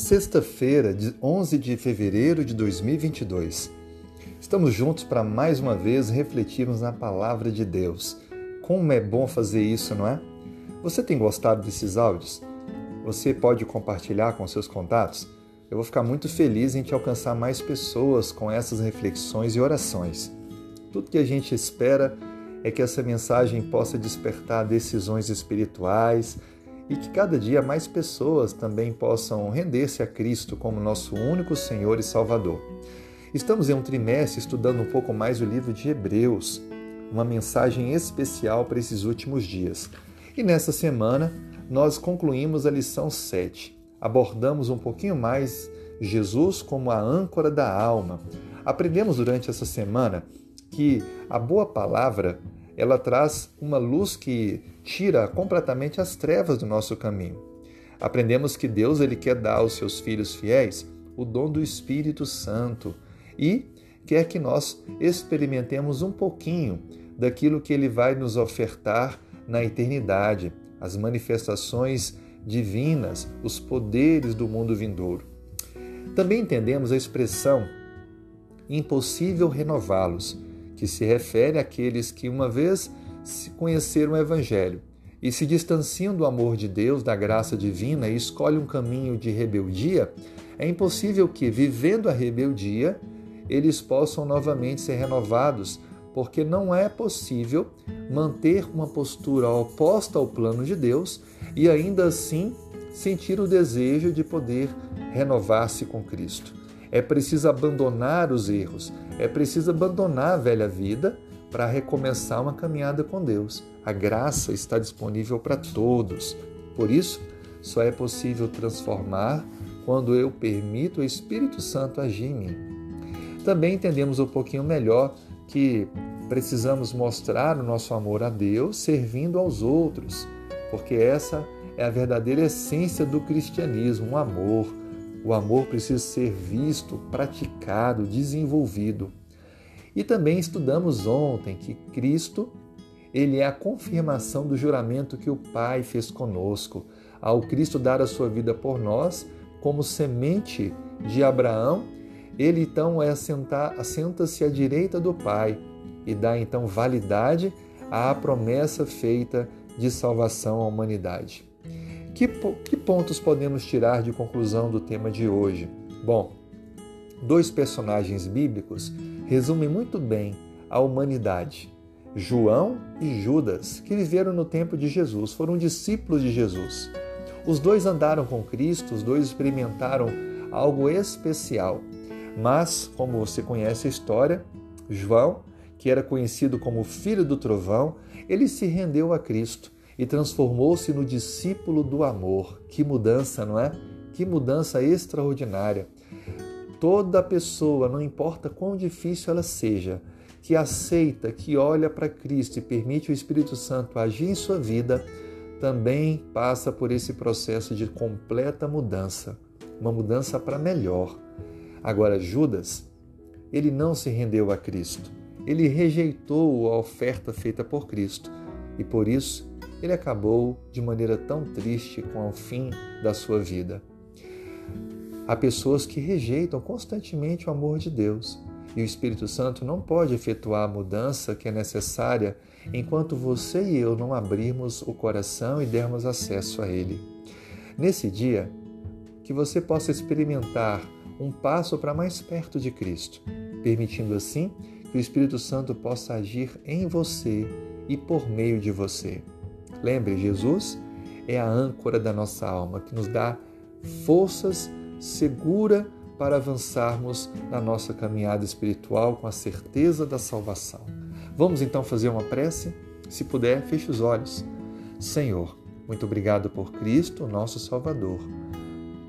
Sexta-feira, 11 de fevereiro de 2022. Estamos juntos para mais uma vez refletirmos na palavra de Deus. Como é bom fazer isso, não é? Você tem gostado desses áudios? Você pode compartilhar com seus contatos? Eu vou ficar muito feliz em te alcançar mais pessoas com essas reflexões e orações. Tudo que a gente espera é que essa mensagem possa despertar decisões espirituais, e que cada dia mais pessoas também possam render-se a Cristo como nosso único Senhor e Salvador. Estamos em um trimestre estudando um pouco mais o livro de Hebreus, uma mensagem especial para esses últimos dias. E nessa semana nós concluímos a lição 7. Abordamos um pouquinho mais Jesus como a âncora da alma. Aprendemos durante essa semana que a boa palavra ela traz uma luz que tira completamente as trevas do nosso caminho. Aprendemos que Deus ele quer dar aos seus filhos fiéis o dom do Espírito Santo e quer que nós experimentemos um pouquinho daquilo que ele vai nos ofertar na eternidade, as manifestações divinas, os poderes do mundo vindouro. Também entendemos a expressão impossível renová-los que se refere àqueles que uma vez conheceram o Evangelho e se distanciam do amor de Deus, da graça divina e escolhem um caminho de rebeldia, é impossível que, vivendo a rebeldia, eles possam novamente ser renovados, porque não é possível manter uma postura oposta ao plano de Deus e ainda assim sentir o desejo de poder renovar-se com Cristo. É preciso abandonar os erros, é preciso abandonar a velha vida para recomeçar uma caminhada com Deus. A graça está disponível para todos. Por isso, só é possível transformar quando eu permito o Espírito Santo agir em mim. Também entendemos um pouquinho melhor que precisamos mostrar o nosso amor a Deus servindo aos outros, porque essa é a verdadeira essência do cristianismo, o amor. O amor precisa ser visto, praticado, desenvolvido. E também estudamos ontem que Cristo, ele é a confirmação do juramento que o Pai fez conosco, ao Cristo dar a sua vida por nós, como semente de Abraão, ele então é assenta-se à direita do Pai e dá então validade à promessa feita de salvação à humanidade. Que, que pontos podemos tirar de conclusão do tema de hoje? Bom, dois personagens bíblicos resumem muito bem a humanidade. João e Judas, que viveram no tempo de Jesus, foram discípulos de Jesus. Os dois andaram com Cristo, os dois experimentaram algo especial. Mas, como você conhece a história, João, que era conhecido como filho do trovão, ele se rendeu a Cristo e transformou-se no discípulo do amor. Que mudança, não é? Que mudança extraordinária. Toda pessoa, não importa quão difícil ela seja, que aceita, que olha para Cristo e permite o Espírito Santo agir em sua vida, também passa por esse processo de completa mudança, uma mudança para melhor. Agora, Judas, ele não se rendeu a Cristo. Ele rejeitou a oferta feita por Cristo e por isso ele acabou de maneira tão triste com o fim da sua vida. Há pessoas que rejeitam constantemente o amor de Deus e o Espírito Santo não pode efetuar a mudança que é necessária enquanto você e eu não abrirmos o coração e dermos acesso a Ele. Nesse dia, que você possa experimentar um passo para mais perto de Cristo, permitindo assim que o Espírito Santo possa agir em você e por meio de você. Lembre, Jesus é a âncora da nossa alma, que nos dá forças segura para avançarmos na nossa caminhada espiritual com a certeza da salvação. Vamos então fazer uma prece? Se puder, feche os olhos. Senhor, muito obrigado por Cristo, nosso Salvador.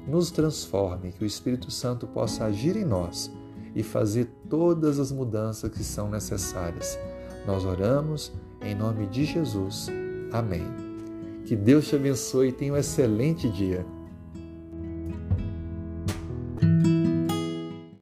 Nos transforme, que o Espírito Santo possa agir em nós e fazer todas as mudanças que são necessárias. Nós oramos em nome de Jesus. Amém. Que Deus te abençoe e tenha um excelente dia.